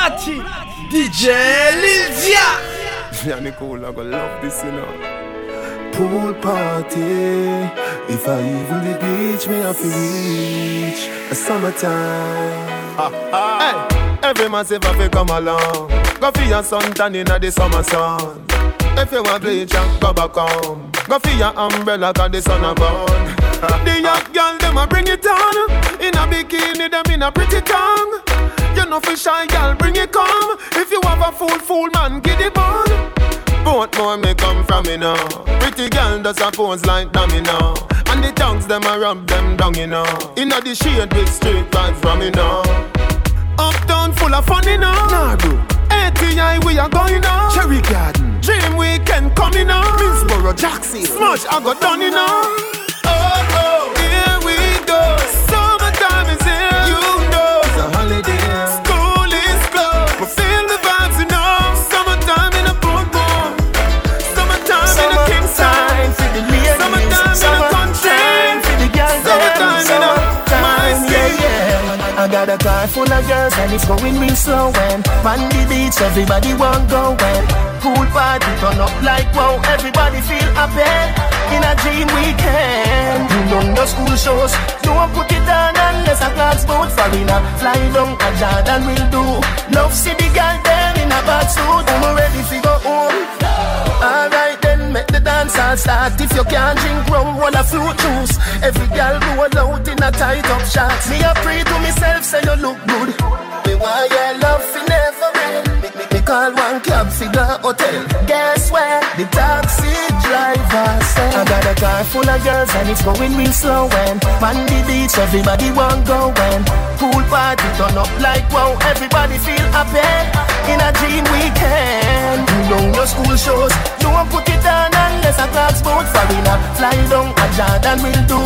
platine. DJ Lil Dia. Yeah, Nicole, I gonna love this, you know. Pool party. If I even the beach, me have to reach a summertime. Hey, every man say fi come along. Go for your sun tan inna the summer sun. If you want bleach and go back home. Go for your umbrella 'cause the sun a burn. the young girl them a bring it on. In a bikini them in a pretty tongue. You know fi shy girl bring it come. If you have a fool fool man give the bun. Both more may come from me now. Pretty girl does a pose like dummy now. And the tongues them a rub them down you know. Inna the shade with straight vibes from me now. Uptown full of fun, you know. Nah, bro. ATI, we are going now. Cherry Garden. Dream Weekend coming on. Minsboro, Jackson. Smash, I got done, you know. Car full of girls and it's going real slow and on the beach everybody want go and pool party turn up like wow everybody feel happy in a dream weekend. You know no school shows, don't put it on unless a class boat foreigner fly down a Jordan will do. Love see the girl there in a bad suit, I'm ready to go home. Alright make the dance all start. If you can't drink rum, roll a fruit juice. Every girl roll out in a tight up shot. Me a pray to myself, say you look good. Me want your love fi call one cab fi the hotel. Guess where? The taxi driver said. I got a car full of girls and it's going real slow. And on the beach, everybody want go. And pool party turn up like wow. Everybody feel happy in a dream weekend. You know your school shows, don't put it on unless a clock's boat foreigner. Fly down a Jordan will do.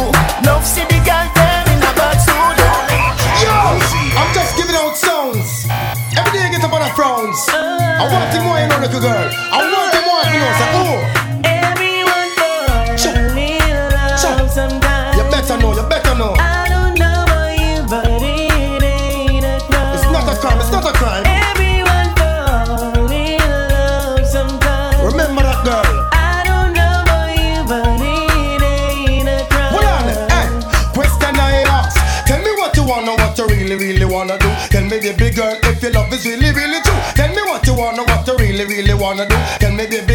Love see the girl I'm just giving out songs. Every day I get up on a frowns. I want the more you know, little girl. I want the more wanna do. Tell me, baby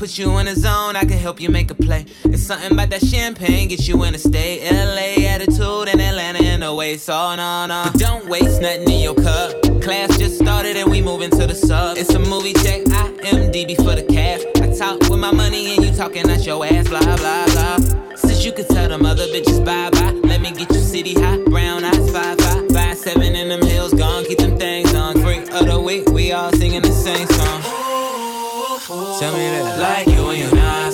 put you in a zone, I can help you make a play. It's something about that champagne, get you in a state. LA attitude and Atlanta in the way, so no, no. But don't waste nothing in your cup. Class just started and we moving to the sub. It's a movie check, I MDB for the cash. I talk with my money and you talking out your ass, blah, blah, blah. Since you can tell them other bitches bye bye, let me get you city hot, brown eyes, five, five, five, seven in them hills, gone, keep them things on. Freak of the week, we all singing the same song. Tell me that like you and you're not.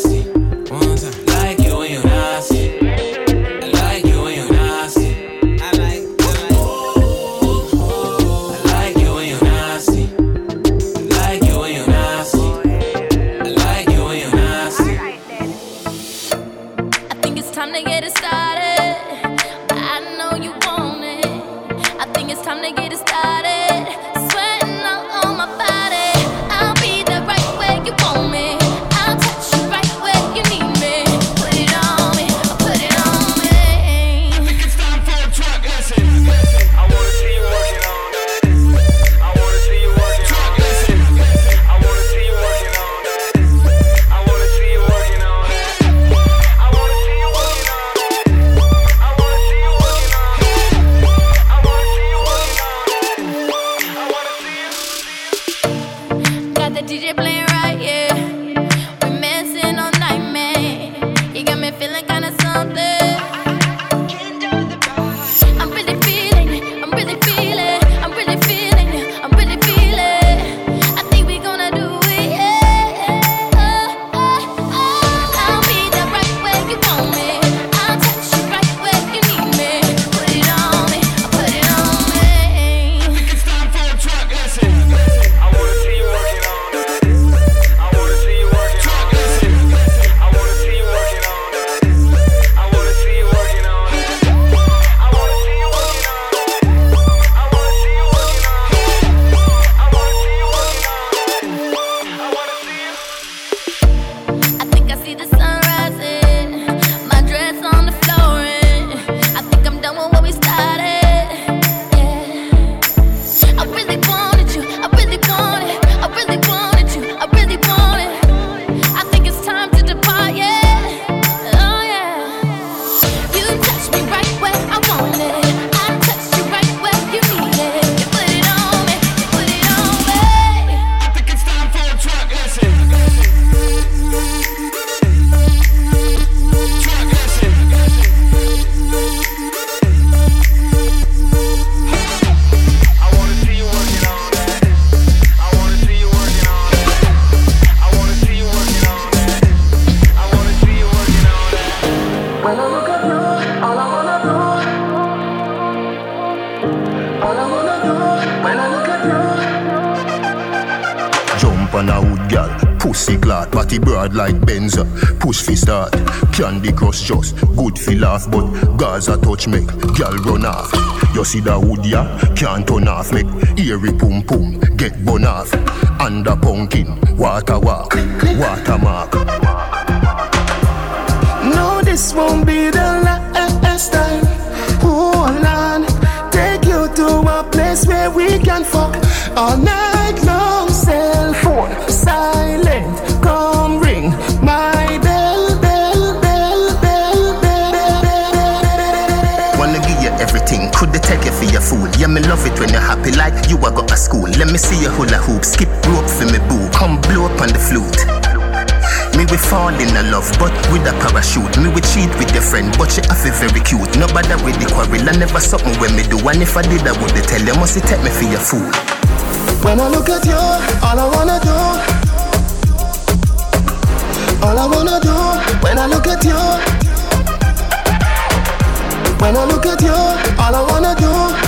Just good fi laugh, but Gaza touch make gal run off. You see that wood ya? Can't turn off, make eerie pum pum get bun off. Under pumpkin, water walk, watermark. No, this won't be the last time. Hold on, take you to a place where we can fuck oh, all night love it when you're happy like you are got a school. Let me see your hula hoop, skip rope for me boo, come blow up on the flute. Me we fall in a love, but with a parachute. Me we cheat with your friend, but she have it very cute. Nobody with the quarrel, I never something when me do. And if I did, I would they tell you, must you take me for your fool. When I look at you, all I wanna do, all I wanna do, when I look at you, when I look at you, all I wanna do.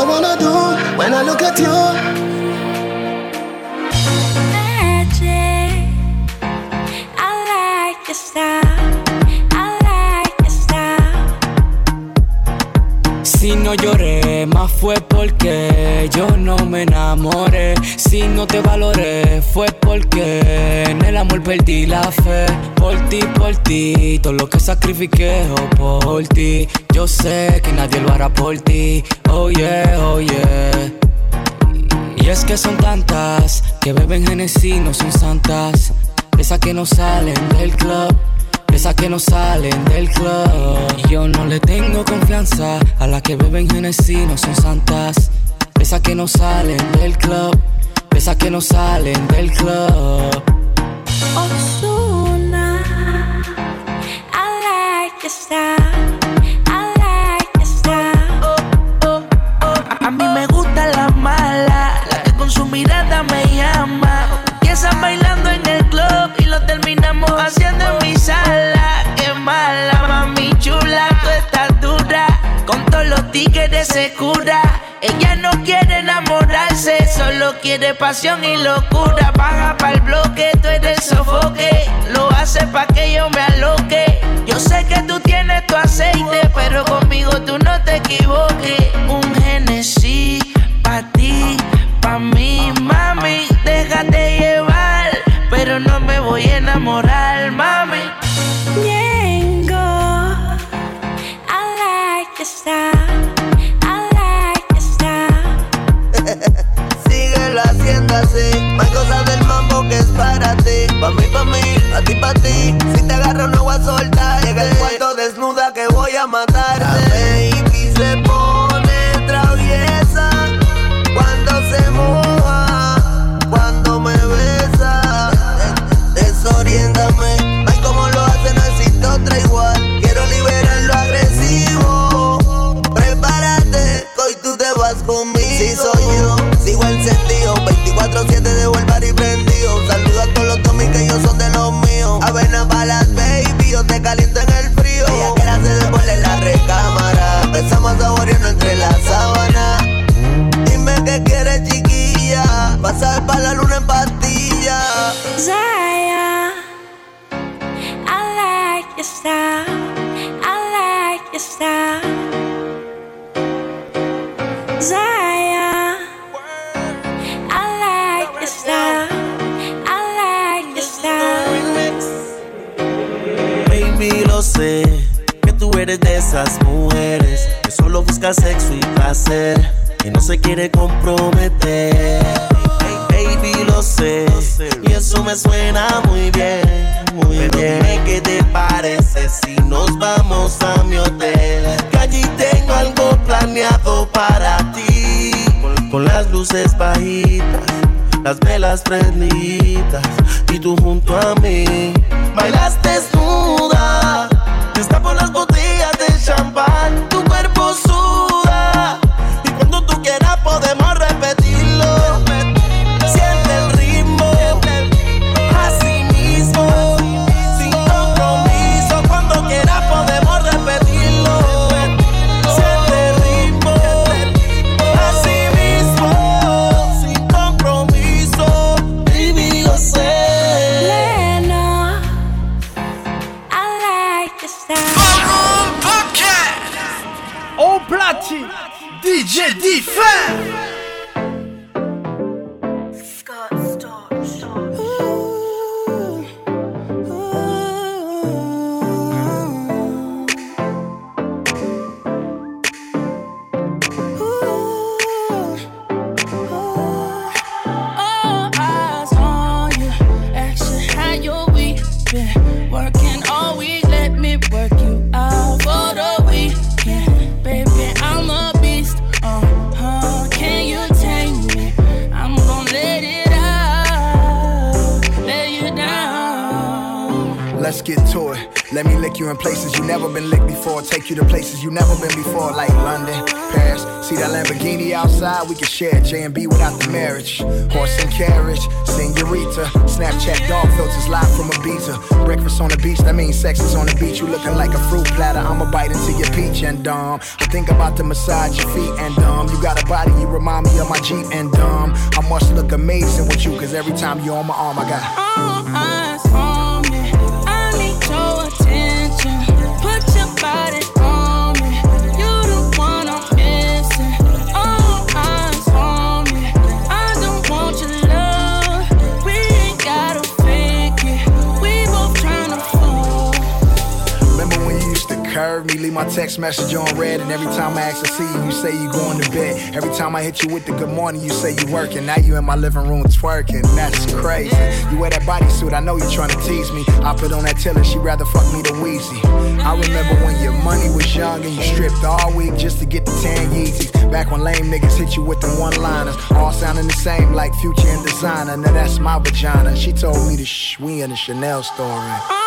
I wanna do when I look at you. Fue porque yo no me enamoré. Si no te valoré, fue porque en el amor perdí la fe. Por ti, por ti, todo lo que sacrifiqué oh, por ti. Yo sé que nadie lo hará por ti. Oh yeah, oh yeah. Y es que son tantas que beben Genesis, no son santas. Esas que no salen del club, esas que no salen del club. Y yo no le tengo confianza a las que beben Genesis, no son santas. Esas que no salen del club, esas que no salen del club. Ozuna. I like your style. I like your style. A, a mí me gusta la mala, la que con su mirada me llama. Empiezan bailando en el club lo terminamos haciendo en mi sala. Qué mala, mami chula, tú estás dura. Con todos los tigres se cura. Ella no quiere enamorarse, solo quiere pasión y locura. Baja para el bloque, tú eres el sofoque. Lo hace pa' que yo me aloque. Yo sé que tú tienes tu aceite, pero conmigo tú no te equivoques. Un Genesis pa' ti, pa' mí, mami. Déjate llevar, pero no me voy a enamorar, mami. Ñengo. I like your style. I like your style. Síguelo haciendo así. Hay cosas del mambo que es para ti. Pa' mí, pa' mí, a ti, pa' ti. Si te agarro no voy a soltar. Llega el cuarto desnuda que voy a matarte. Se that Lamborghini outside? We can share J and B without the marriage. Horse and carriage, senorita. Snapchat dog filters live from Ibiza. Breakfast on the beach, that means sex is on the beach. You looking like a fruit platter. I'ma bite into your peach and dumb. I think about to massage your feet and dumb. You got a body, you remind me of my Jeep and dumb. I must look amazing with you, cause every time you're on my arm, I got uh, uh. Leave my text message on red, and every time I ask to see you, you say you going to bed. Every time I hit you with the good morning, you say you working. Now you in my living room twerking. That's crazy. You wear that bodysuit, I know you trying to tease me. I put on that tiller, she rather fuck me than Weezy. I remember when your money was young and you stripped all week just to get the tan Yeezys. Back when lame niggas hit you with the one-liners, all sounding the same like Future and Desiigner. Now that's my vagina. She told me to shh, we in the Chanel store.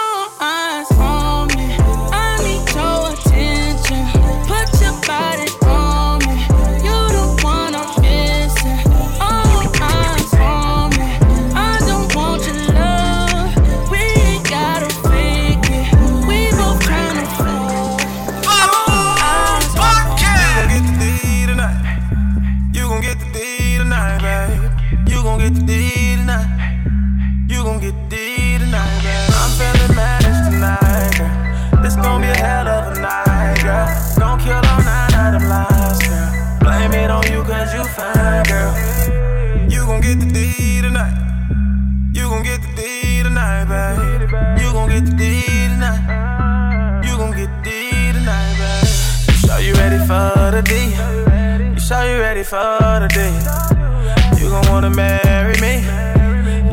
Ready for the D? You gon' wanna marry me?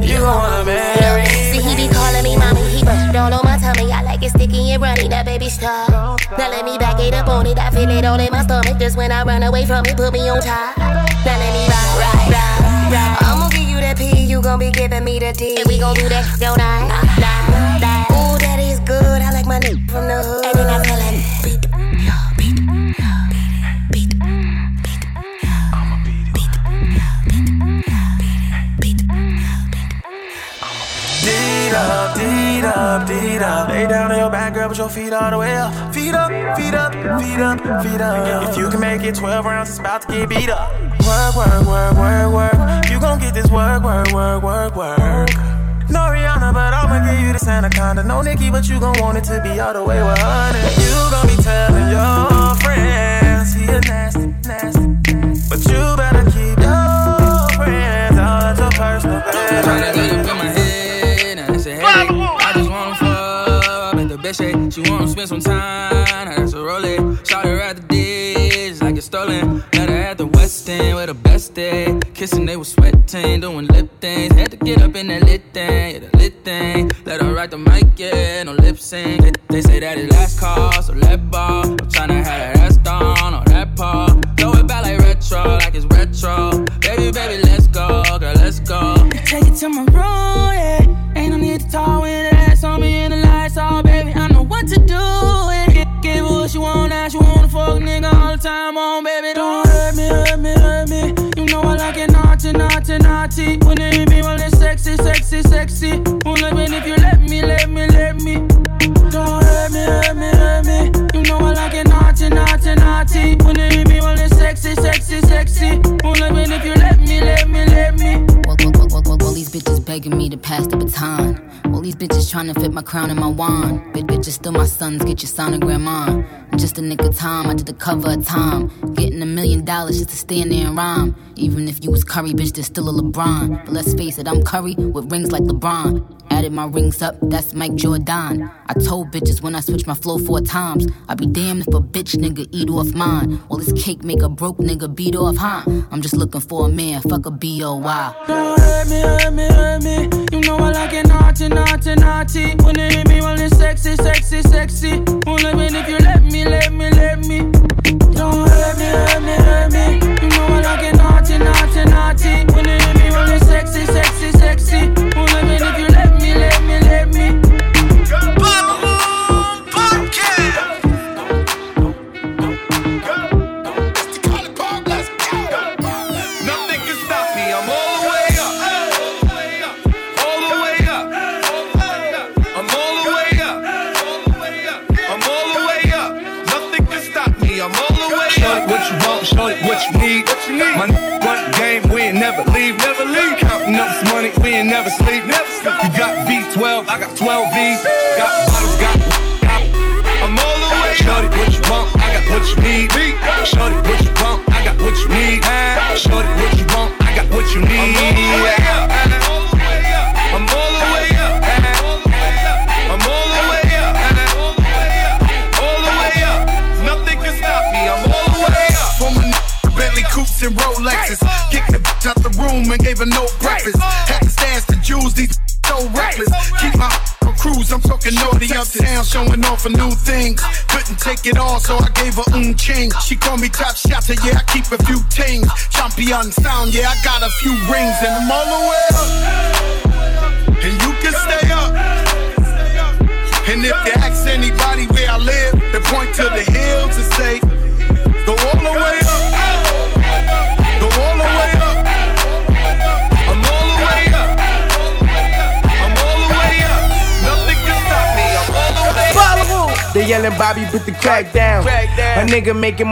You gon' wanna marry me? See, he be calling me mommy, he brush all on my tummy. I like it sticky and runny, that baby stop. Now let me back it up on it, I feel it all in my stomach. Just when I run away from it, put me on top. Now let me ride, ride, ride, ride. I'ma give you that P, you gon' be giving me the D. And we gon' do that, don't I? Nah, nah, your feet all the way up. Feet up, feet up, feet up, feet up. If you can make it 12 rounds, it's about to get beat up. Work, work, work, work, work. You gon' get this work, work, work, work, work. No Rihanna, but I'ma give you this anaconda. No Nicki, but you gon' want it to be all the way 100. You gon' be telling your friends he a nasty, nasty. But you better keep your friends out your personal business. Fuck at the best shit. She wanna spend some time, now that's a roll it. Shot her at the ditch like it's stolen. Met her at the West End with the best day. Kissing, they was sweating, doing lip things. Had to get up in that lit thing, yeah, the lit thing. Let her write the mic, yeah, no lip sync. They, they say that it last call, so let ball. I'm tryna have that ass down on that paw. Throw it back like retro, like it's retro. Baby, baby, let's go, girl, let's go. Take it to my room, yeah. Ain't no need to talk with that to do. Yeah. Give, her what she want, now she wanna fuck nigga all the time on, baby. Don't hurt me, hurt me, hurt me. You know what I like it naughty, naughty, naughty. It hit me, well, it's sexy, sexy, sexy. Won't let me if you let me, let me, let me. Don't hurt me, hurt me, hurt me. You know I like it naughty, naughty, naughty. It hit me, well, it's sexy, sexy, sexy. Won't let me if you let me, let me, let me. All, these bitches begging me to pass the baton. All these bitches trying to fit my crown and my wand. Bitch, bitches still my sons, get your sonogram on. In just a of time, I did the cover of time. Getting a million dollars just to stand there and rhyme. Even if you was Curry, bitch, there's still a LeBron. But let's face it, I'm Curry with rings like LeBron. Added my rings up, that's Mike Jordan. I told bitches when I switch my flow four times, I'd be damned if a bitch nigga eat off mine. Well, this cake make a broke nigga beat off, huh? I'm just looking for a man, fuck a B.O.Y. Don't hurt me, hurt me, hurt me. You know I like it naughty, naughty, naughty. When hit me, well, it's sexy, sexy, sexy. Mean, if you let me, let me, let me. Don't hurt me, hurt me, hurt me.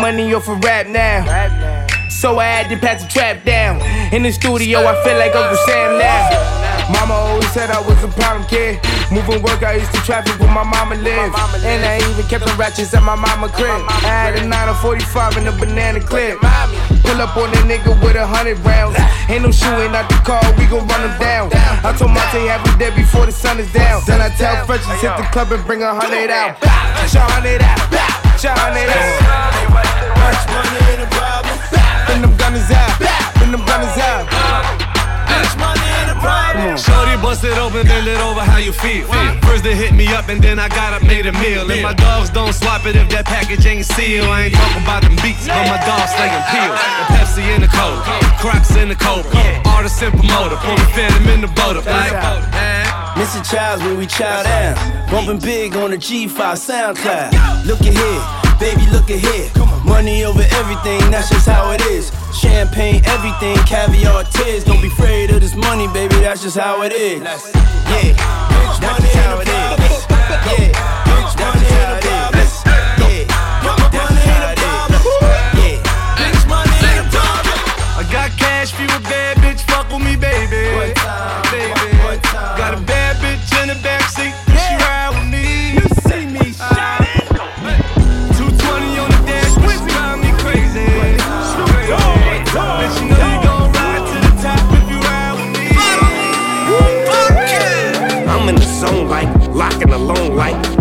Money off of rap now. So I had to pass the trap down. In the studio, I feel like Uncle Sam now. Mama always said I was a problem kid. Moving work, I used to traffic where my mama lived. And I even kept the ratchets at my mama crib. I had a 9 or 45 in a banana clip. Pull up on a nigga with a hundred rounds. Ain't no shooting out the car, we gon' run them down. I told Monte have me there before the sun is down. Then I tell Frenchies hit the club and bring a hundred out. Shot hundred out. Shot hundred out. Money ain't a problem. Bring them gunners out. Them gunners out. Much money ain't a problem. Shorty bust it open, then it over how you feel. First they hit me up and then I got up, made a meal. And my dogs don't swap it if that package ain't sealed. I ain't talking about them beats, but my dogs slinging pills. The Pepsi in the cold, Crocs in the cold. Artist and promoter, pull the phantom in the boat up like. Eh? Missing Childs when we chow down. Bumping big on the G5 SoundCloud. Look at here, baby, look at here. Money over everything, that's just how it is. Champagne, everything, caviar, tears. Don't be afraid of this money, baby, that's just how it is. Yeah, that's just how it is. Yeah, that's just how it is. Yeah, that's how it is. I got cash, few a bad bitch, fuck with me, baby. Baby. Got a bad bitch in the backseat,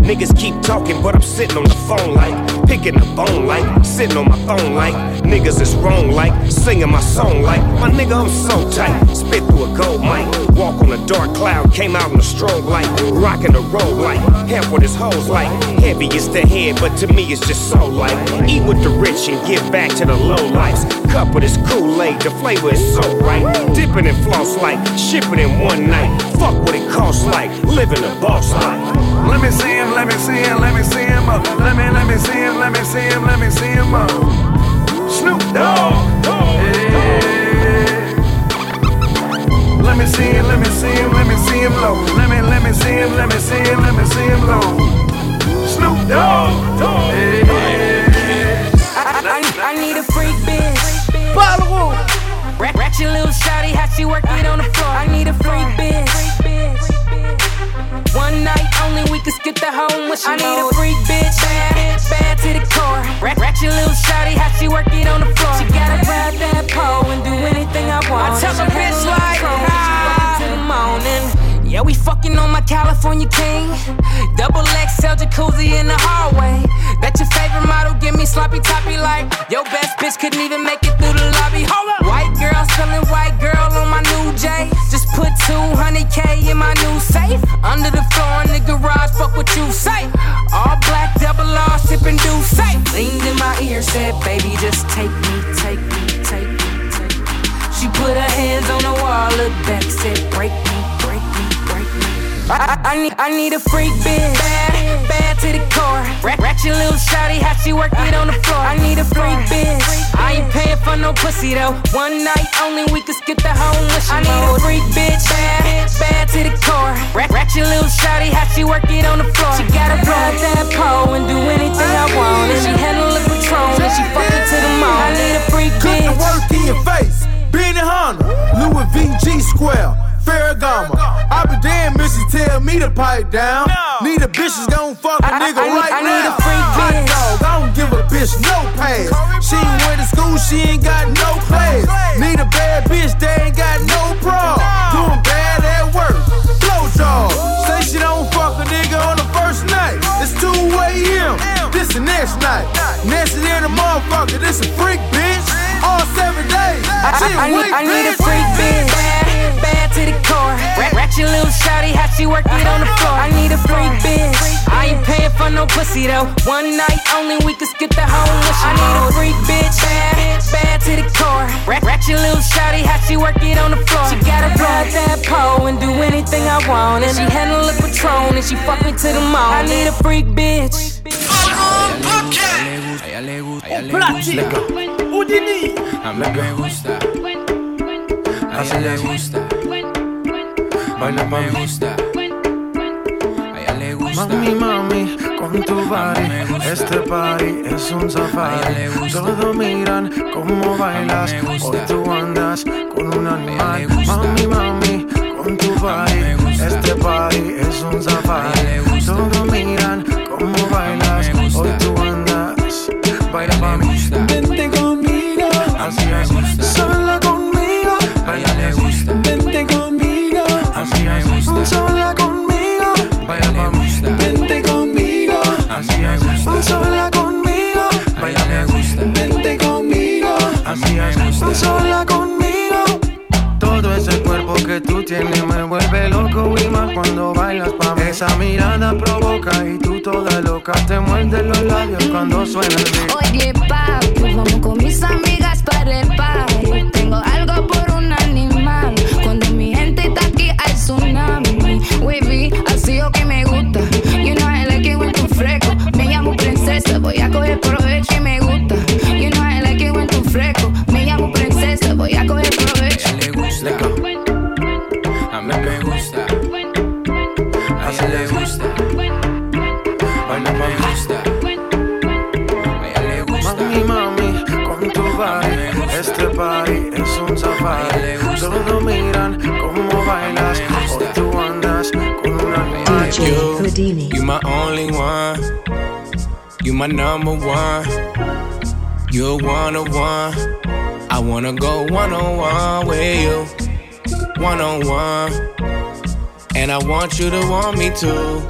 Niggas keep talking, but I'm sitting on the phone like. Picking the bone like, sitting on my phone like. Niggas is wrong like, singing my song like. My nigga, I'm so tight. Spit through a gold mic. Walk on a dark cloud, came out in a strobe light. Rocking the road like, half what his hoes like. Heavy is the head, but to me it's just so light. Eat with the rich and give back to the low lives. Cup with this Kool-Aid, the flavor is so right. Dipping in floss like, shipping in one night. Fuck what it costs like, living a boss life. Let me see him, let me see him, let me see him up. Let me, let me see him, let me see him, let me see him up. Snoop Dogg. Yeah. Let me see him, let me see him, let me see him low. Let me, let me see him, let me see him, let me see him low. Snoop Dogg. Yeah. I, I, I need a freak bitch. Follow Ratchet little shawty, how she work it on the floor. I need a freak bitch. One night only, we could skip the whole mission. I need a freak bitch, bad, bad to the core. Ratchet little shawty, how she work it on the floor. She gotta grab that pole and do anything I want. I tell a bitch like, ah, the morning. Yeah, we fucking on my California king. Double XL jacuzzi in the hallway. That your favorite model, give me sloppy toppy like your best bitch couldn't even make it through the lobby. Hold up. White girl selling white girl on my new J. what you say. All black, double R, sipping do safe. Leaned in my ear, said, baby, just take me, take me, take me, take me. She put her hands on the wall, looked back, said, break me. I, I, need, I need a freak bitch, bad, bad to the core. Ratchet little shawty, how she work it on the floor. I need a freak bitch. I ain't paying for no pussy though. One night only, we could skip the whole mission. I need a freak bitch, bad, bad to the core. Ratchet little shawty, how she work it on the floor. She gotta grab that pole and do anything I want. And she handle the Patron and she fucking to the mall. I need a freak bitch. Cut the work in your face. Benihana, Louis V G Square. Ferragamo. I be damn if tell me to pipe down. No. Need a bitch that's gon' fuck a nigga I, I, right I now. need a freak bitch. Dog, I don't give a bitch no pass. She ain't went to school, she ain't got no class. Need a bad bitch, they ain't got no bra. Doing bad at work, blow job. Say she don't fuck a nigga on the first night. It's 2 a.m. This the next night. Next than a motherfucker, this a freak bitch. All seven days. She a I, I, weak need, I need a freak bitch. Bad, bad to the core. Ratchet little shawty, how she work it on the floor. I need a freak bitch. I ain't paying for no pussy though. One night only, we could skip the whole mission. I need a freak bitch. Bad, bad to the core. Ratchet little shawty, how she work it on the floor. She gotta grab that pole and do anything I want. And she handle the Patron and she fuck me to the mall. I need a freak bitch. A ella le gusta, a ella le gusta. A mí me gusta. A ella le gusta. A ella le gusta. Mami, mami, con tu body Este party es un safari Todos miran cómo bailas Hoy tú andas con un animal Mami, mami, con tu body Este party es un safari Todos Baila pa' mí Vente conmigo Así es Sola conmigo A ella le gusta. Vente conmigo Así es. Sola conmigo Baila pa' mí. Vente conmigo Así es. Sola conmigo A ella le gusta. Vente conmigo Así es. Sola conmigo Todo ese cuerpo que tú tienes me Esa mirada provoca y tú toda loca Te muerdes los labios cuando suena el beat Oye, papi, vamos con mis amigas para el party. Tengo algo por un animal. Cuando mi gente está aquí, hay tsunami. Wavy, así o que me gusta. You know I like it when fresco. Me llamo princesa, voy a coger provecho party es un safari Todos miran cómo bailas Hoy tú andas con un animal You, you my only one. You my number one. You're one on one. I wanna go one on one with you. One on one. And I want you to want me too.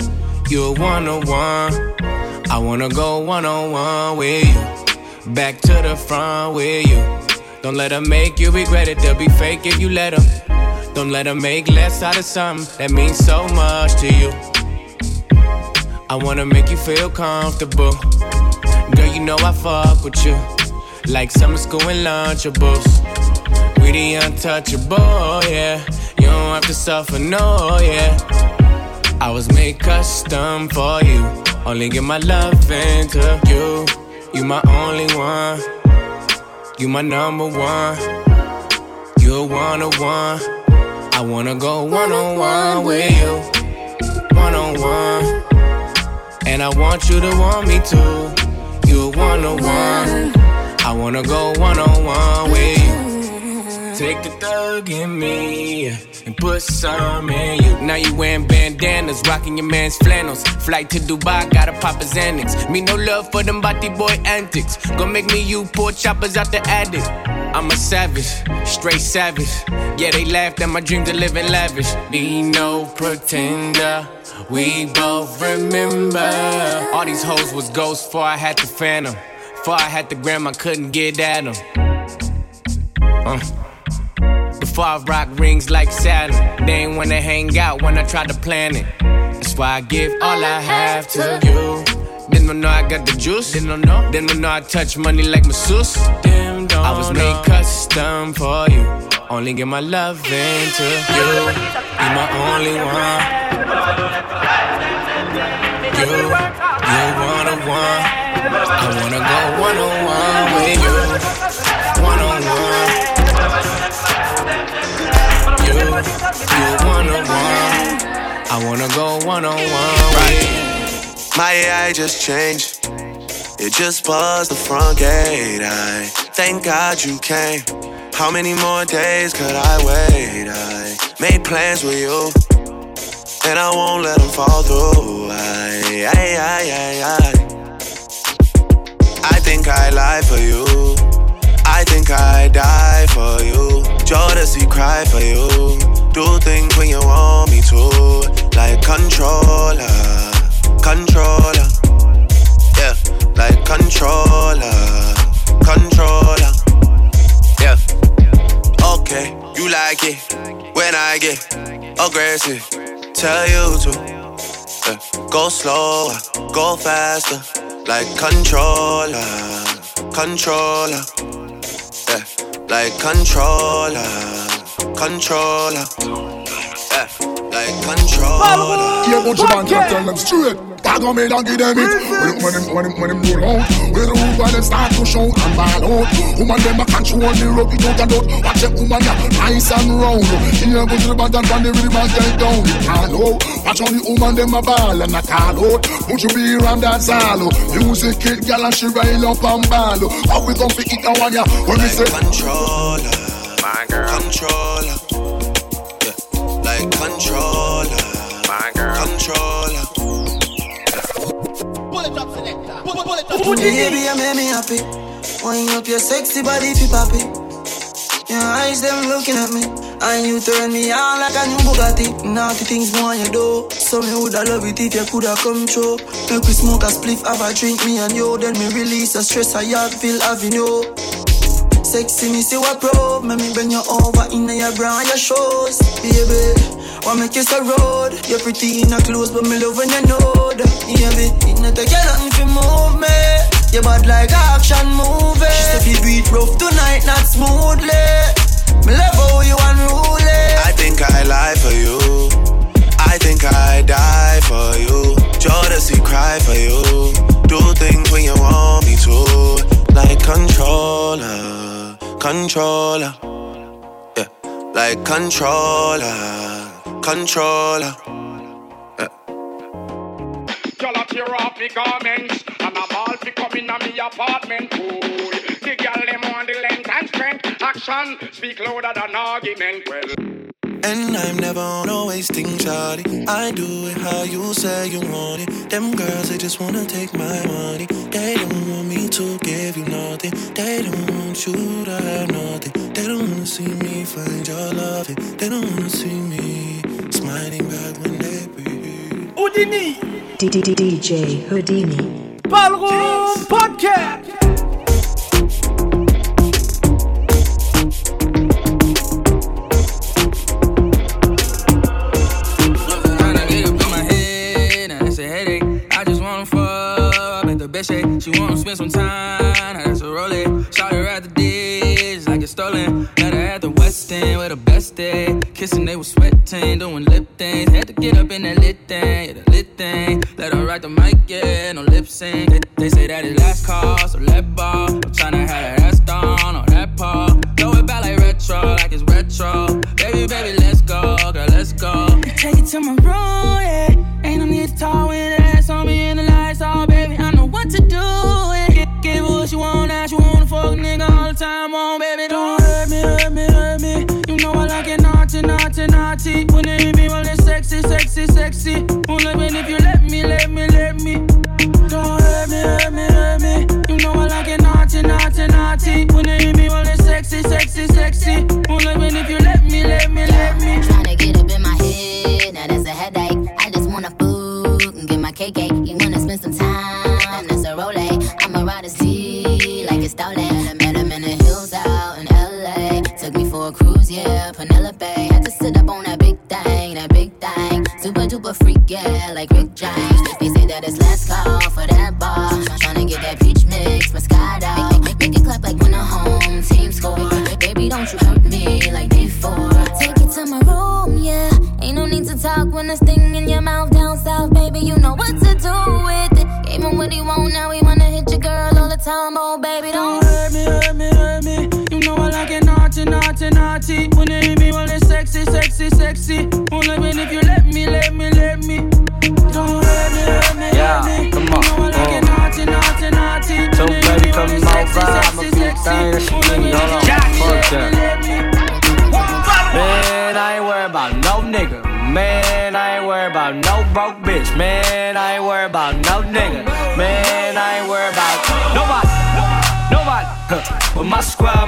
You're one on one. I wanna go one on one with you. Back to the front with you. Don't let them make you regret it. They'll be fake if you let them. Don't let them make less out of something that means so much to you. I wanna make you feel comfortable. Girl, you know I fuck with you. Like summer school and lunchables. We the untouchable, yeah. You don't have to suffer, no, yeah. I was made custom for you. Only give my love into you. You my only one. You my number one. You're one on one. I wanna go one on one with you. One on one. And I want you to want me too. You're one on one. I wanna go one on one with you. Take the thug in me and put some in you. Now you wearing bandanas, rocking your man's flannels. Flight to Dubai, gotta pop his Xanax. Me no love for them body boy antics. Gonna make me you poor choppers out the attic. I'm a savage, straight savage. Yeah, they laughed at my dream to live in lavish. Be no pretender. We both remember. All these hoes was ghosts before I had the phantom. Before I had the gram, I couldn't get at them. Uh. I rock rings like Saturn, they ain't wanna hang out when I try to plan it. That's why I give all I have to you. Didn't know I got the juice. Didn't know. Didn't know I touch money like masseuse. I was made custom for you. Only give my love into you. You my only one. You, you one on one. I wanna go one on one with you. You, one on one. I wanna go one on one you. My AI just changed. It just buzzed the front gate. I thank God you came. How many more days could I wait? I made plans with you, and I won't let them fall through. I, I, I, I, I. I think I lie for you. I think I die for you. Jodeci cry for you. Do things when you want me to, like controller controller. Yeah, like controller, controller. Yeah. Okay, you like it when I get aggressive. Tell you to yeah. go slower, go faster, like controller, controller. Yeah, like controller, controller. Yeah, like controller. Yeah, bunch of man can tell them straight. Tag on me and give them it. When, when them when them when them roll out, when the woman them start to show and ball out. Woman them a control the rope it out and out. Watch a woman ya nice and round. Here go to the band and find the rhythm and get down. It can't out. Watch how the woman them a ball and a call out. Put you be around that salo. Music it, girl and she rile up and ball. How we gon' pick it down on ya? When we say controller, my girl, controller. Yeah, like controller, my girl, controller. Baby, you make me happy. Wind up your sexy body if you poppy. Your eyes them looking at me, and you turn me on like a new Bugatti. Naughty things more on your door, so me woulda love it if you coulda come true. Make we smoke a spliff, have a drink, me and you, then me release the stress I have feel having you. Sexy me see what pro, make me bring you over in your bra and your shoes, baby. Want make you so road, you're pretty in a clothes, but me love when you know that, baby. It not take you long you move me. You bad like action movie. She said you beat rough tonight, not smoothly. Me love how you unruly. I think I lie for you. I think I die for you. Jodeci cry for you. Do things when you want me to. Like controller, controller. Yeah, like controller, controller. Y'all a tear off me garments And I'm all fi come in me apartment Cool The girl them on the length and strength Action speak louder than argument Well And I'm never on a wasting shawty. I do it how you say you want it. Them girls, they just wanna take my money. They don't want me to give you nothing. They don't want you to have nothing. They don't wanna see me find your love. They don't wanna see me smiling back when they breathe. Houdini. DJ Houdini. Ballroom Podcast. The best shake. She wanna spend some time, now that's a roll Shot her at the dish, like it's stolen. Met her at the West End with the best day. Kissing, they was sweating, doing lip things. Had to get up in that lit thing, yeah, the lit thing. Let her write the mic, yeah, no lip sync. They, they say that it last call, so let ball. I'm tryna have that ass down on that paw. Throw it back like retro, like it's retro. Baby, baby, let's go, girl, let's go. Take it to my room, yeah. Ain't no need to talk with that ass on me in the lights, know what to do. And give, give what you want, ask you want to fuck a nigga all the time. On baby, don't hurt me, hurt me, hurt me. You know I like it naughty, naughty, naughty. When it hit me, well, it's sexy, sexy, sexy. Only when if you let me, let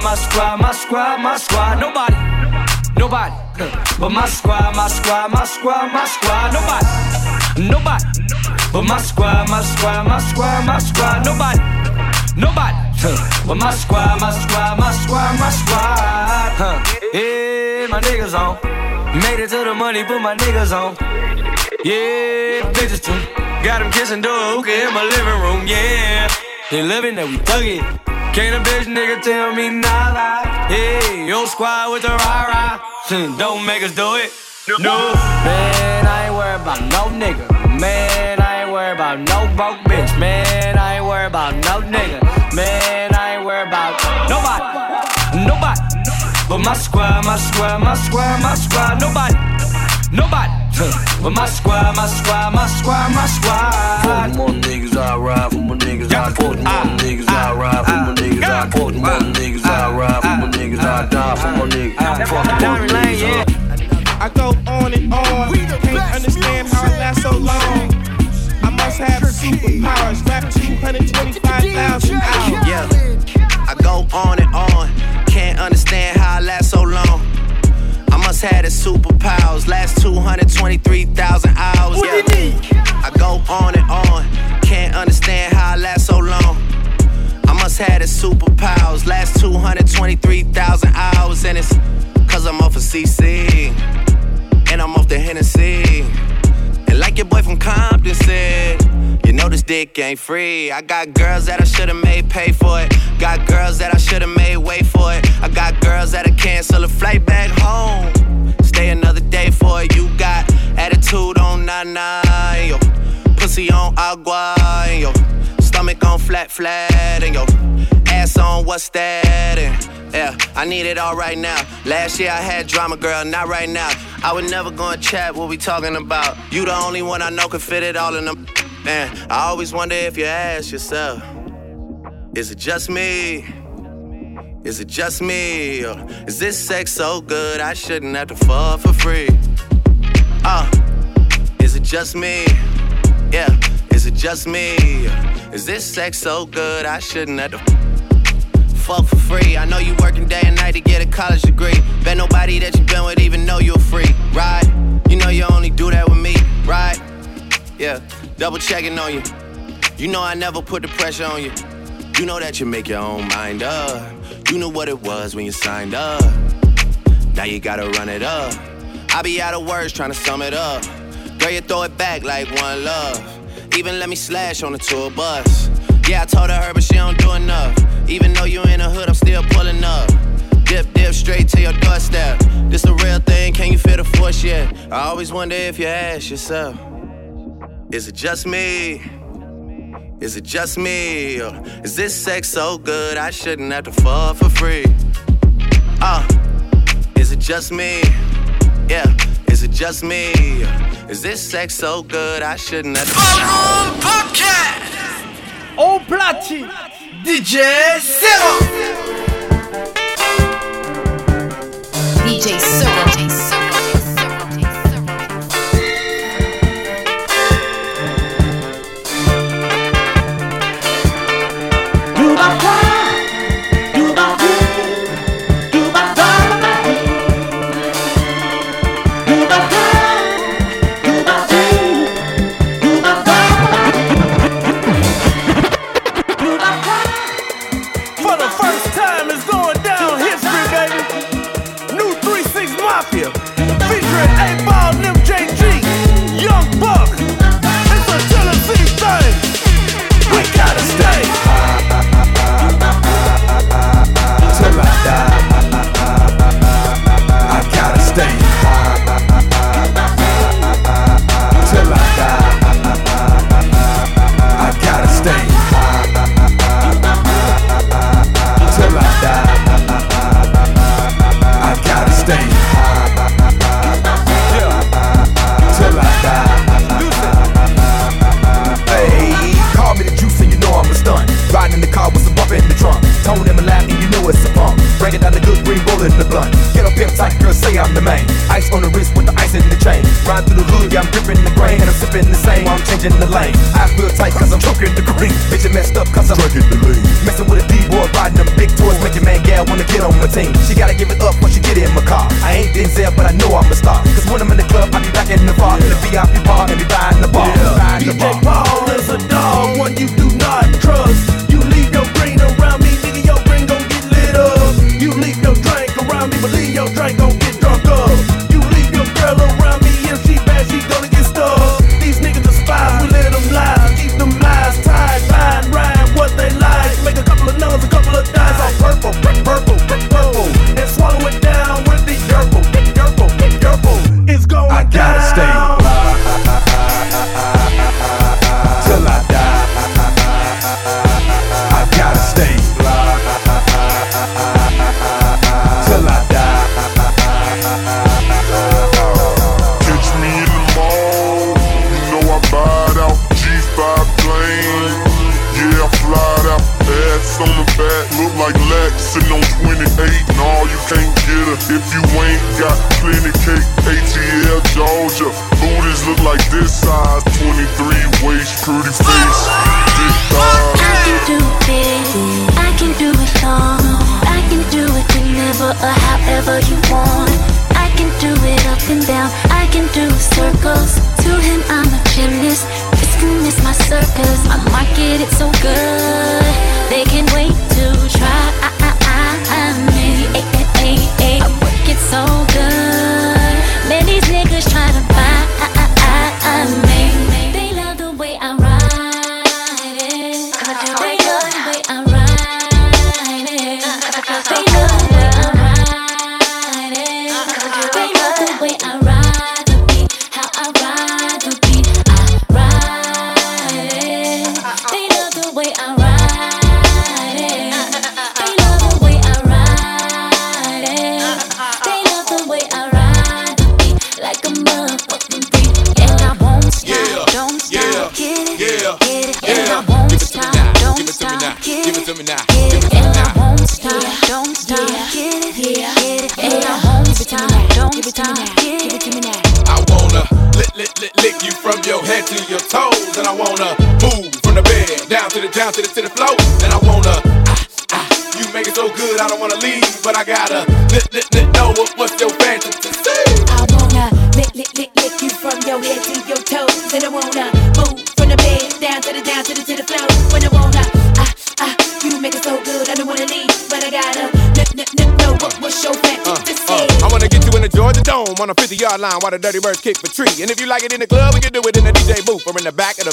my squad, my squad, my squad. Nobody. Nobody. But my squad, my squad, my squad, my squad. Nobody. Nobody. But my squad, my squad, my squad, my squad. Nobody. Nobody. But my squad, my squad, my squad, my squad. Yeah, my niggas on. Made it to the money, put my niggas on. Yeah, bitches too. Got them kissing door hookah in my living room, yeah. They living that we thug it. Can't a bitch nigga tell me nada. Hey, your squad with the rah rah. Hmm, don't make us do it. No. Man, I ain't worried about no nigga. Man, I ain't worried about no broke bitch. Man, I ain't worried about no nigga. Man, I ain't worried about nobody. Nobody. But my squad, my squad, my squad, my squad. Nobody. Nobody. But my squad, my squad, my squad, my squad. For more niggas I ride, for more niggas I port, more niggas I ride, for more niggas I port, more niggas I ride, for more niggas I die, for more niggas. Fuck more niggas. I go on and on. Can't understand how it lasts so long. I must have superpowers. Rap 225,000 hours. Yeah, I go on and on. Can't understand how I last so long. I must have the superpowers. Last 223,000 hours. Yeah. I go on and on. Can't understand how I last so long. I must have superpowers. Last 223,000 hours. And it's cause I'm off of CC. And I'm off the Hennessy. And like your boy from Compton said, you know this dick ain't free. I got girls that I should've made pay for it. Got girls that I should've made wait for it. I got girls that'll cancel a flight back home. Stay another day for it. You got attitude on nana, and yo. Pussy on agua, and yo. Stomach on flat, flat, and yo. Ass on what's that? And yeah, I need it all right now. Last year I had drama, girl, not right now. I would never go and chat what we talking about. You the only one I know can fit it all in them. Man, I always wonder if you ask yourself, is it just me? Is it just me? Or is this sex so good I shouldn't have to fuck for free? Uh, is it just me? Yeah, is it just me? Is this sex so good I shouldn't have to fuck for free? I know you working day and night to get a college degree. Bet nobody that you been with even know you're free, right? You know you only do that with me, right? Yeah, double checking on you. You know I never put the pressure on you. You know that you make your own mind up. You knew what it was when you signed up. Now you gotta run it up. I be out of words trying to sum it up. Girl, you throw it back like one love. Even let me slash on the tour bus. Yeah, I told her her, but she don't do enough. Even though you in the hood, I'm still pulling up. Dip, dip, straight to your doorstep. This a real thing, can you feel the force yet? I always wonder if you ask yourself, is it just me? Is it just me? Or is this sex so good I shouldn't have to fall for free? Uh, is it just me? Yeah, is it just me? Is this sex so good I shouldn't have to Ballroom Podcast Au platine DJ Zero DJ Sir.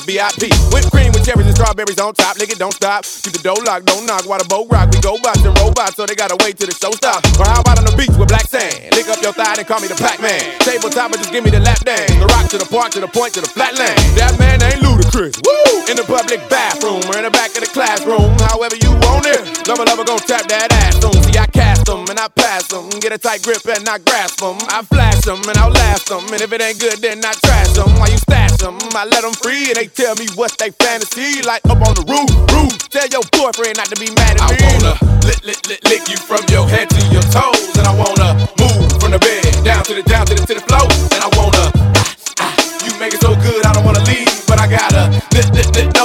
VIP. Whipped cream with cherries and strawberries on top. Nigga, don't stop. Keep the door locked, don't knock. While the boat rock, we go bots and robots, so they gotta wait till the show stops. Or how about on the beach with black sand? Lick up your thigh and call me the Pac Man. Tabletop but just give me the lap dance. The rock to the park, to the point, to the flatland. That man ain't ludicrous. Woo! In the public bathroom or in the back Double lover gon' tap that ass on. See, I cast them and I pass them. Get a tight grip and I grasp them. I flash them and I'll last them. And if it ain't good, then I trash them. Why you stash them? I let them free and they tell me what they fantasy. Like up on the roof, roof. Tell your boyfriend not to be mad at me. I wanna lick, lick, lick, lick you from your head to your toes. And I wanna move from the bed down to the, down to the, to the floor. And I wanna, ah, ah, you make it so good, I don't wanna leave. But I gotta lick, lick, lick.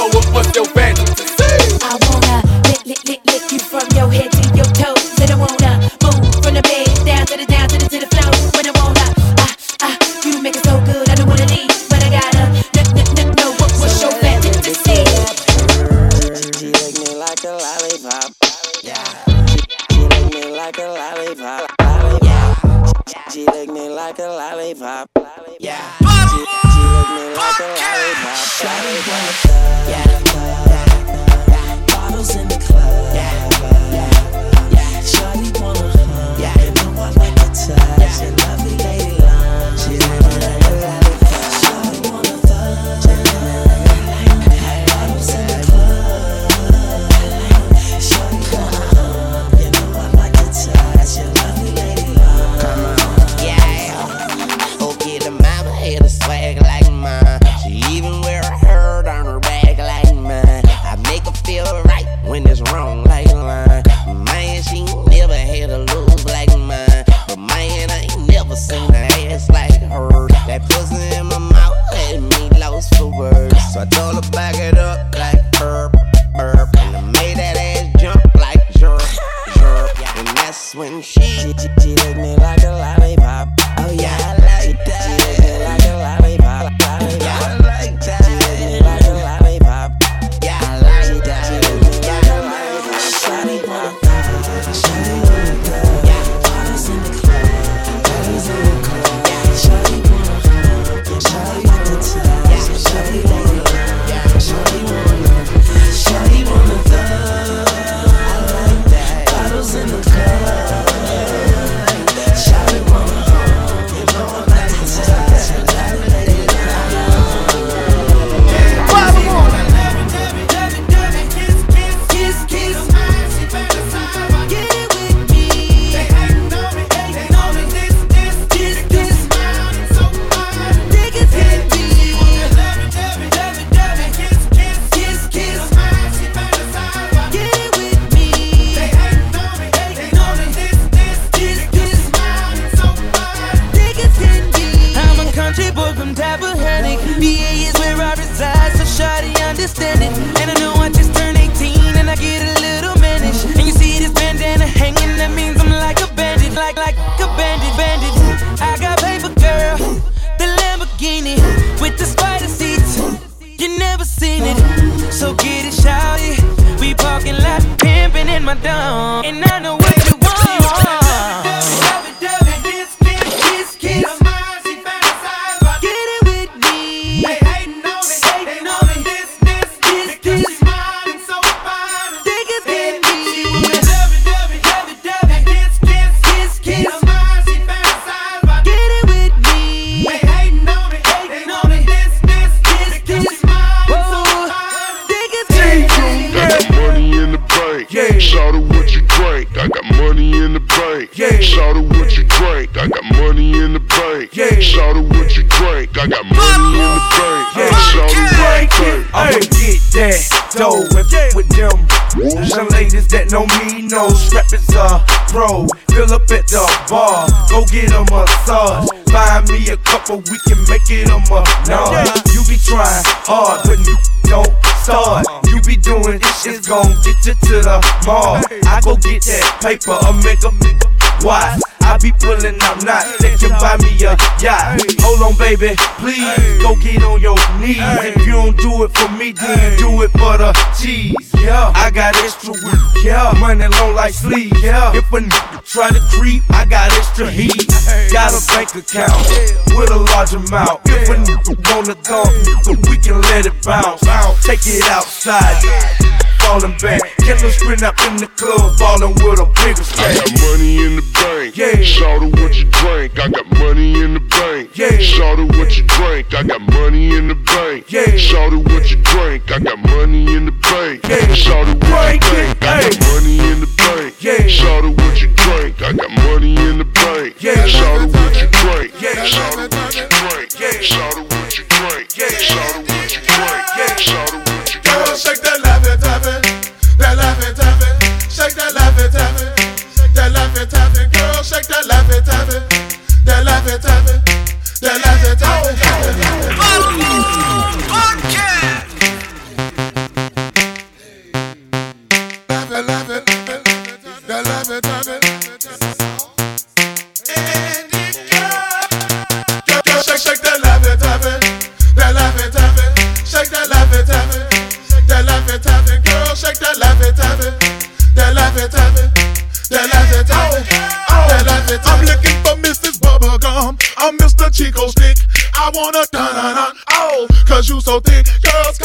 lollipop. Yeah. I told her back it paper, a mega, mega. Why? I be pulling up not They can buy me uh, a yacht. Hold on, baby, please go get on your knees. If you don't do it for me, then do it for the cheese. Yeah, I got extra weed. Yeah, money long like sleep. Yeah, if a nigga try to creep, I got extra heat. Got a bank account with a large amount. If a nigga wanna thump, we can let it bounce. Take it outside, falling back. Killers sprint up in the club, ballin' with a bigger stack. I got money in the bank. Yeah. Shout out what you drink. I got money in the bank. Yeah. Shout out what you drink. I got money in the bank. Yeah. Shout out what you drink. I got money in the bank. Yeah. Shout out what you drink. I got money in the bank. Yeah. Shout out what you drink. I got money in the bank. Yeah. Shout out what you drink. Yeah. Shout out what you drink. Yeah. Shout out what you drink. Yeah. Shout out cause you so thick. Girls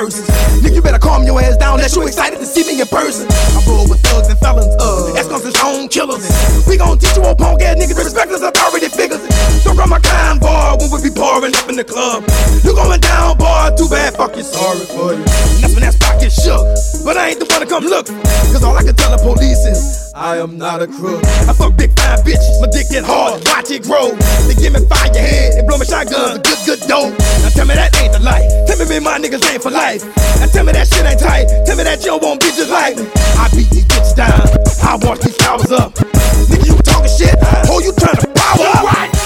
verses. Nigga, you better calm your ass down That you excited to see me in person. I roll with thugs and felons, uh, escorts and stone killers. And we gon' teach you old punk ass niggas respectless authority figures. Don't run my kind bar when we be pouring up in the club. You going down bar, too bad, fuck you, sorry for you. That's when that spot shook, but I ain't the one to come look. Cause all I can tell the police is. I am not a crook. I fuck big five bitches, my dick get hard, watch it grow. They give me fire head and blow my shotguns, a good, good dope. Now tell me that ain't the life. Tell me me my niggas ain't for life. Now tell me that shit ain't tight. Tell me that you won't be just like me. I beat these bitches down, I wash these towers up. Nigga, you talking shit? Oh, you trying to power up?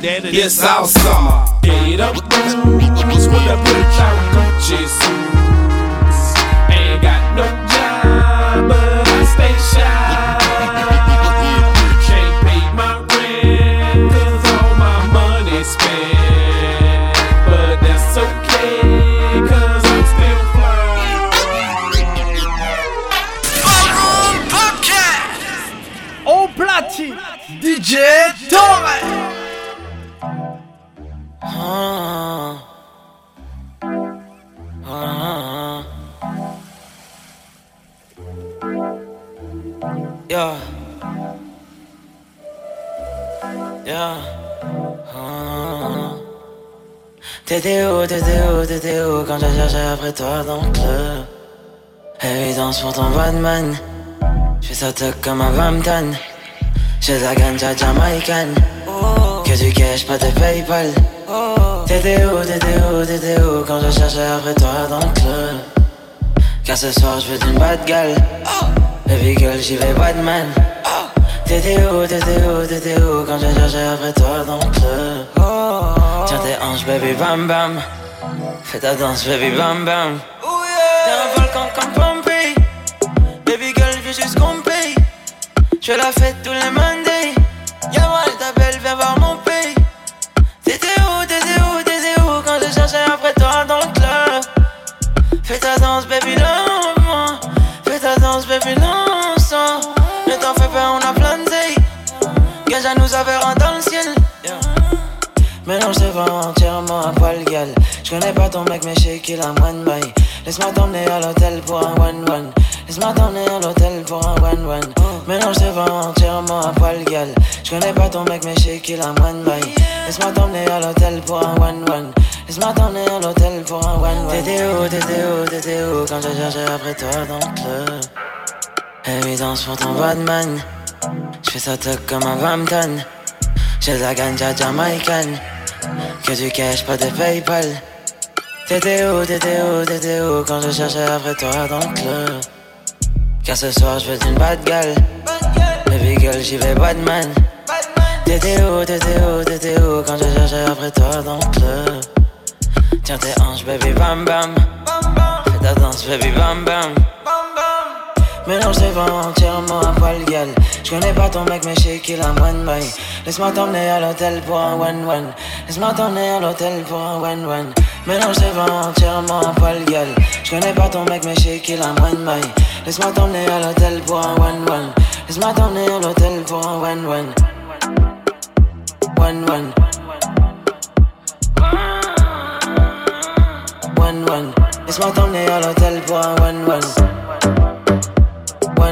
Paint, daddy. It's our summer. Gator boots with a perch out Gucci suits. Ain't got no job, but I stay shy. Can't pay my rent, cause all my money spent. J'ai après toi dans le club. Évidence pour ton Batman. J'fais ça tuck comme un Bampton J'ai la ganja jamaïcaine. Que du cash, pas de Paypal. T'étais où, t'étais où, t'étais où Quand je cherchais après toi dans le club? Car ce soir je veux d'une bad gueule Baby girl j'y vais Batman. T'étais où, t'étais où, t'étais où Quand je cherchais après toi dans le club? Tiens tes hanches baby bam bam Fais ta danse baby bam bam. T'es un volcan comme Pompey Baby girl je veux juste qu'on paye Je la fête tous les Mondays. Y'a elle t'appelle viens voir mon pays. T'étais où, t'étais où, t'étais où Quand je cherchais après toi dans le club? Fais ta danse baby lentement Fais ta danse baby lentement Ne t'en fais pas on a plein de à nous avoir dans le ciel Mélange tes vents entièrement à poil gal. J'connais pas ton mec mais j'sais qu'il a moins de Laisse-moi t'emmener à l'hôtel pour un one one Laisse-moi t'emmener à l'hôtel pour un one one Mélange tes vents entièrement poil gal. J'connais pas ton mec mais j'sais qu'il a moins de Laisse-moi t'emmener à l'hôtel pour un one one Laisse-moi t'emmener à l'hôtel pour un one one T'étais où, t'étais où, t'étais où Quand je cherchais après toi dans le Évidence pour ton Batman J'fais ça tuck comme un Bampton J'ai de la ganja jamaïcaine Que du cash, pas de Paypal. T'étais où, t'étais où, t'étais où Quand je cherchais après toi dans le club? Car ce soir je veux une bad gueule. Baby girl j'y vais Batman T'étais où, t'étais où, t'étais où Quand je cherchais après toi dans le club? Tiens tes hanches baby bam bam. Fais ta danse baby bam bam Mélange tes vents entièrement à poil gal J'connais pas ton mec mais j'sais qu'il a moins de bail Laisse-moi t'emmener à l'hôtel pour un one one Laisse-moi t'emmener à l'hôtel pour un one one Mélange tes vents entièrement à poil gal J'connais pas ton mec mais j'sais qu'il a moins de bail Laisse-moi t'emmener à l'hôtel pour un one one Laisse-moi t'emmener à l'hôtel pour un one one One one One one Laisse-moi t'emmener à l'hôtel pour un one one One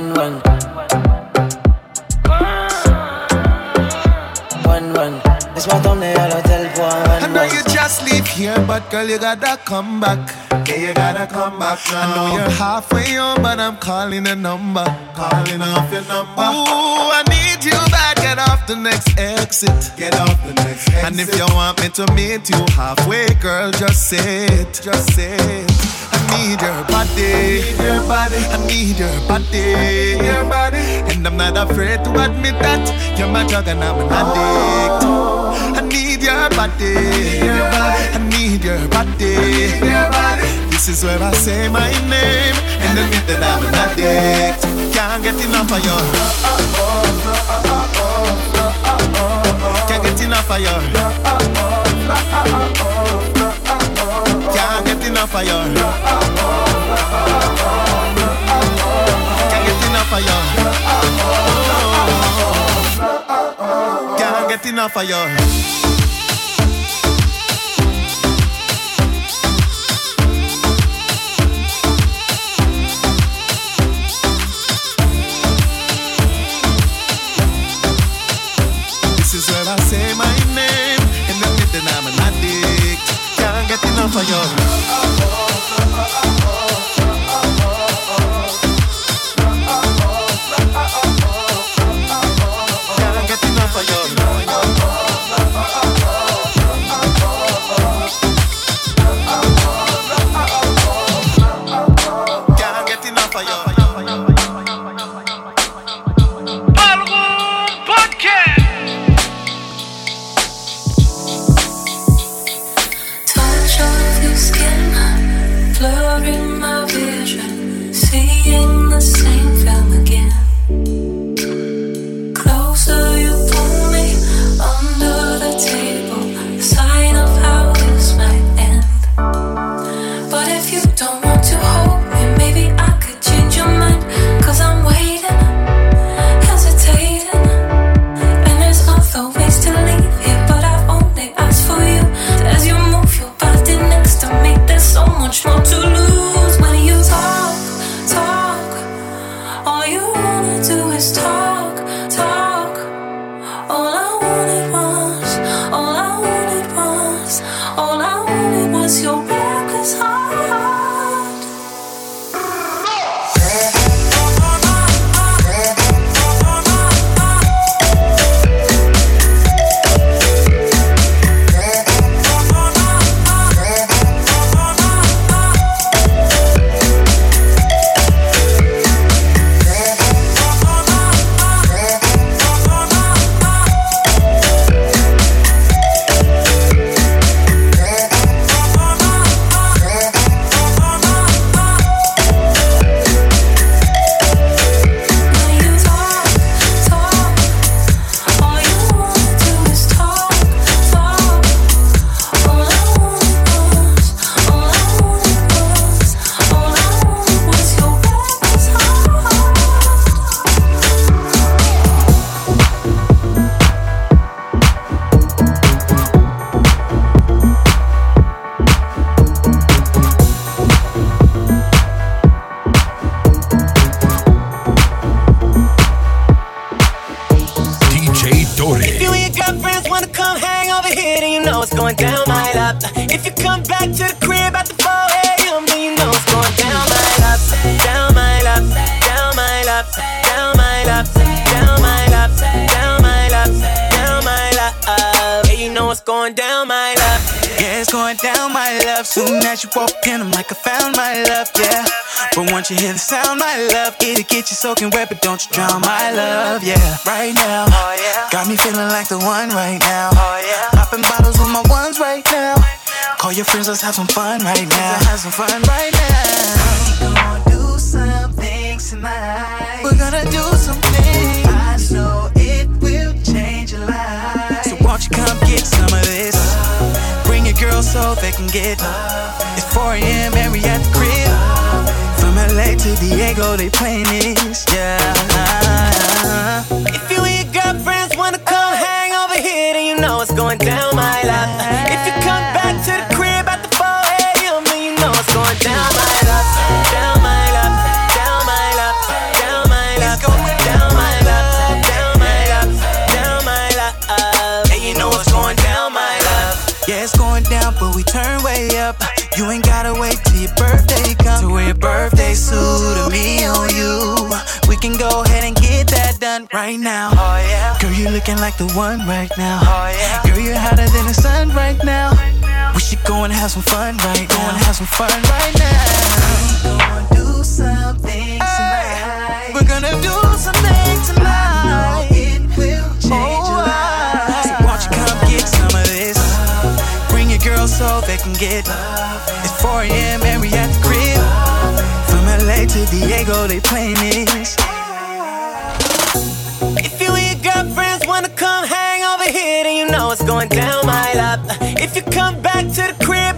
one. One one. Laisse-moi t'emmener à l'hôtel pour one I know you just leave here, but girl, you gotta come back. Yeah, you gotta come back now. I know you're halfway home, but I'm calling a number. Calling off your number. Ooh, I need you back. Get off the next exit. Get off the next exit. And if you want me to meet you halfway, girl, just say it. Just say it. I need your body. I need your body. I need your body. Your body. And I'm not afraid to admit that you're my drug and I'm an addict. I need your body. I need your body. This is where I say my name and admit that I'm an addict. Can't get enough of you. Can't get enough of you. Can't get enough of you. Can't get enough of you. Can't get enough of you. Enough of you. Can't get enough of you. Skin, blurring my vision, seeing the same soaking wet, but don't you drown, my love, yeah. Right now, oh, got me feeling like the one right now. Oh, Popping bottles with my ones right now. Call your friends, let's have some fun right now. Let's have some fun right now. We're gonna do some things tonight. We're gonna do some things. I know it will change your life. So won't you come get some of this? Bring your girls so they can get. It's 4 a.m. and we at the LA to Diego, they playing this, yeah. If you and your girlfriends wanna come hang over here, then you know it's going down my lap. Looking like the one right now. Girl, you're hotter than the sun right now. We should go and have some fun right now. Go and have some fun right now. We're gonna do something tonight. We're gonna do something tonight. It will change your oh, life. So won't you come get some of this? Bring your girls so they can get. It's 4 a.m. and we at the crib. From LA to Diego, they playing this. Going down my lap. If you come back to the crib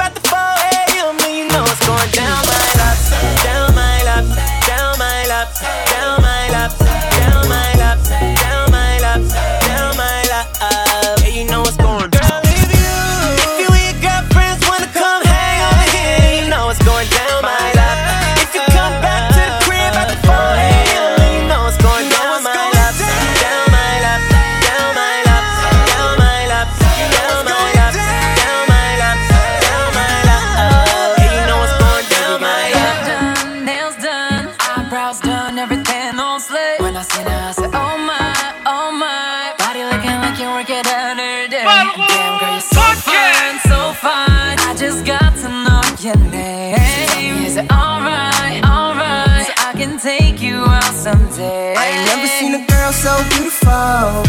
I ain't never seen a girl so beautiful.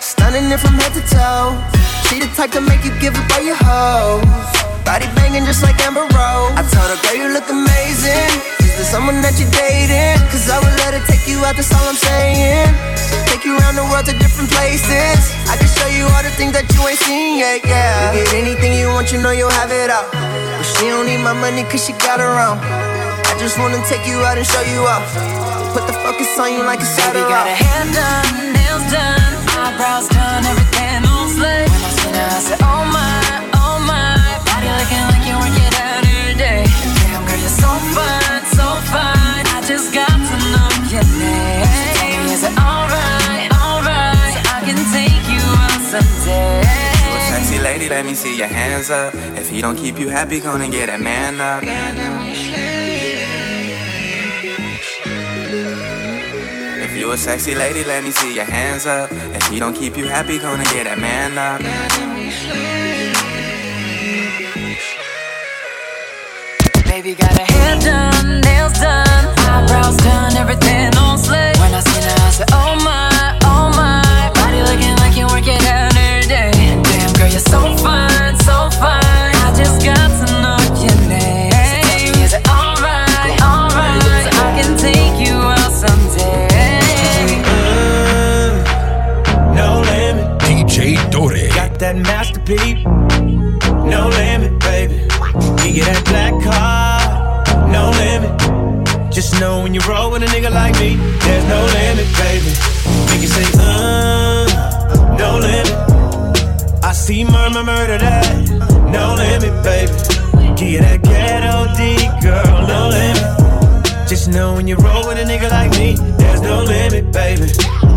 Stunning it from head to toe. She the type to make you give up all your hoes. Body banging just like Amber Rose. I told her, girl, you look amazing. Is there someone that you're dating? Cause I would let her take you out, that's all I'm saying. Take you around the world to different places. I can show you all the things that you ain't seen yet, yeah. You get anything you want, you know you'll have it all. But she don't need my money cause she got her own. I just wanna take you out and show you off. Put the focus on you like a Baby saddle got her hair done, nails done, eyebrows done, everything on slate. When I seen her, I said, Oh my, oh my, body looking like you work it out every day. Damn girl, you're so fine, so fine. I just got to know your name. Is it alright, alright? So I can take you out someday. You a sexy lady, let me see your hands up. If he don't keep you happy, gonna get a man up. A sexy lady, let me see your hands up. If he don't keep you happy, gonna get a man up. Baby got her hair done, nails done, eyebrows done, everything on slate. When I seen her, I said, Oh my, oh my, body looking like you work it out every day. Damn girl, you're so fine, so fine. I just got to know your name. That masterpiece. No limit, baby. You get that black car. No limit. Just know when you roll with a nigga like me, there's no limit, baby. Make you say, uh, no limit. I see murmur, murder that. No limit, baby. Give you that ghetto D, girl, no limit. Just know when you roll with a nigga like me, there's no limit, baby.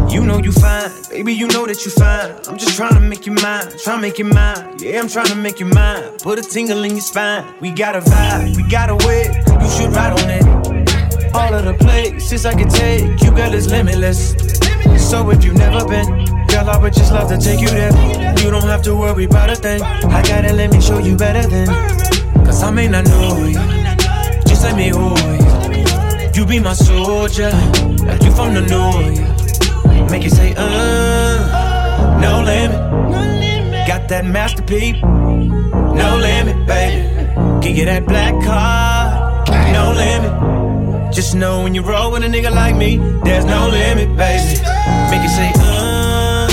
You know you fine, baby, you know that you fine. I'm just trying to make you mine, trying to make you mine. Yeah, I'm trying to make you mine. Put a tingle in your spine. We got a vibe, we got a way. You should ride on it. All of the places I can take you, girl, is limitless. So if you've never been, girl, I would just love to take you there. You don't have to worry about a thing. I gotta let me show you better than. Cause I may not know you, just let me hold you. You be my soldier, like you from the north. Make you say, uh, no limit. Got that masterpiece, no limit, baby. Give you that black car, no limit. Just know when you roll with a nigga like me, there's no limit, baby. Make you say, uh,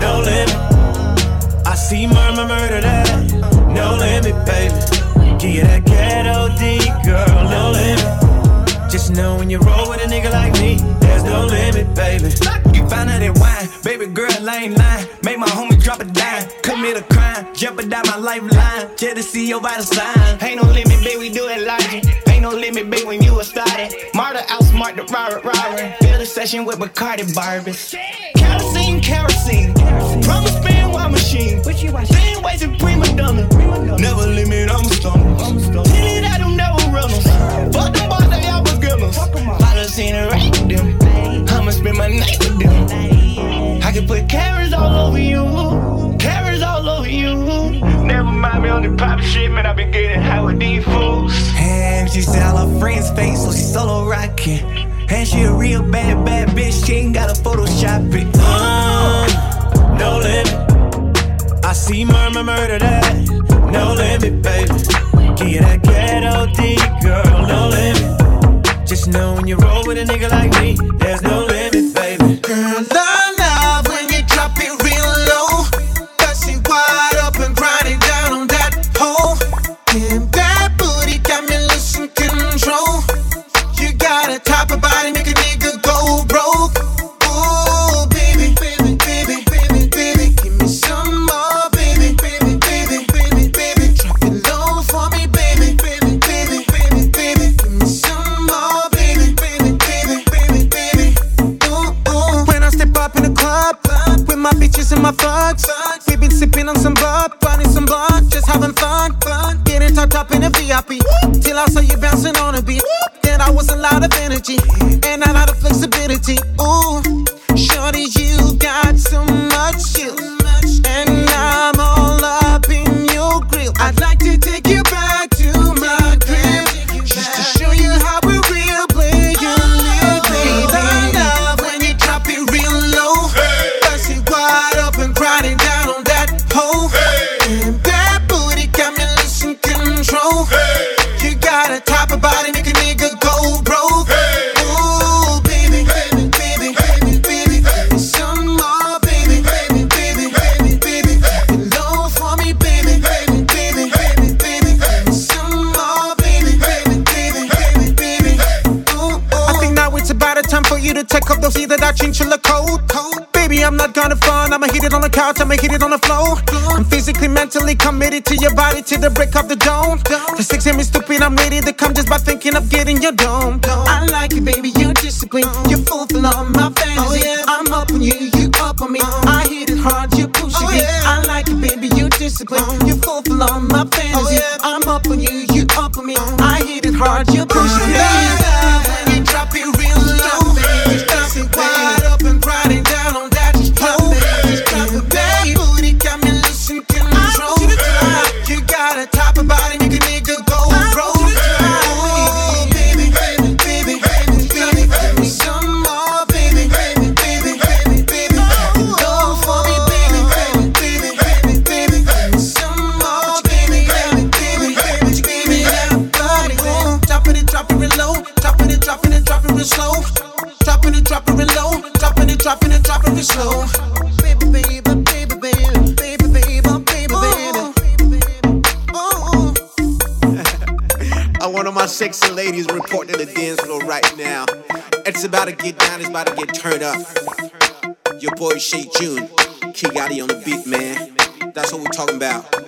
no limit. I see murmur, murder that, no limit, baby. Give you that ghetto D, girl, no limit. Just know when you roll with a nigga like me, there's no limit, baby. You find out that wine, baby girl, I ain't lying. Make my homie drop a dime, commit a crime, jeopardize my lifeline. Just to see your vital sign. Ain't no limit, baby, we do it logic. Ain't no limit, baby, when you a started. Marta outsmart the Robert Robert. Build a session with Bacardi Barbies. Kerosene, kerosene. Promise spin while machine. Same ways in prima donna. Never limit, I'm a stunner. Tell it I don't never runners. Fuck them boys, they all beginners. I done seen it right with them. I'ma spend my night with them. I can put Cameras all over you. Cameras all over you. Never mind me on the pop shit, man. I been getting high with these fools. And she said all her friends' face, so she solo rocking. And she a real bad, bad bitch. She ain't gotta Photoshop it. Uh, no limit. I see murmur, murder that. No limit, baby. You that ghetto D, girl. No limit. Just know when you roll with a nigga like me, there's no limit, baby. Girl, and my thugs, we been sipping on some bub, burning some blunt, just having fun, fun. Getting tucked up in the VIP till I saw you bouncing on a beat. Then I was a lot of energy and a lot of flexibility. Ooh, shorty, you got so much skill, to your body till the break of the dawn. The six hit me stupid, I'm ready to come just by thinking of getting your dome. It's about to get down, it's about to get turned up. Your boy Shay June, Key Gotti on the beat, man. That's what we're talking about.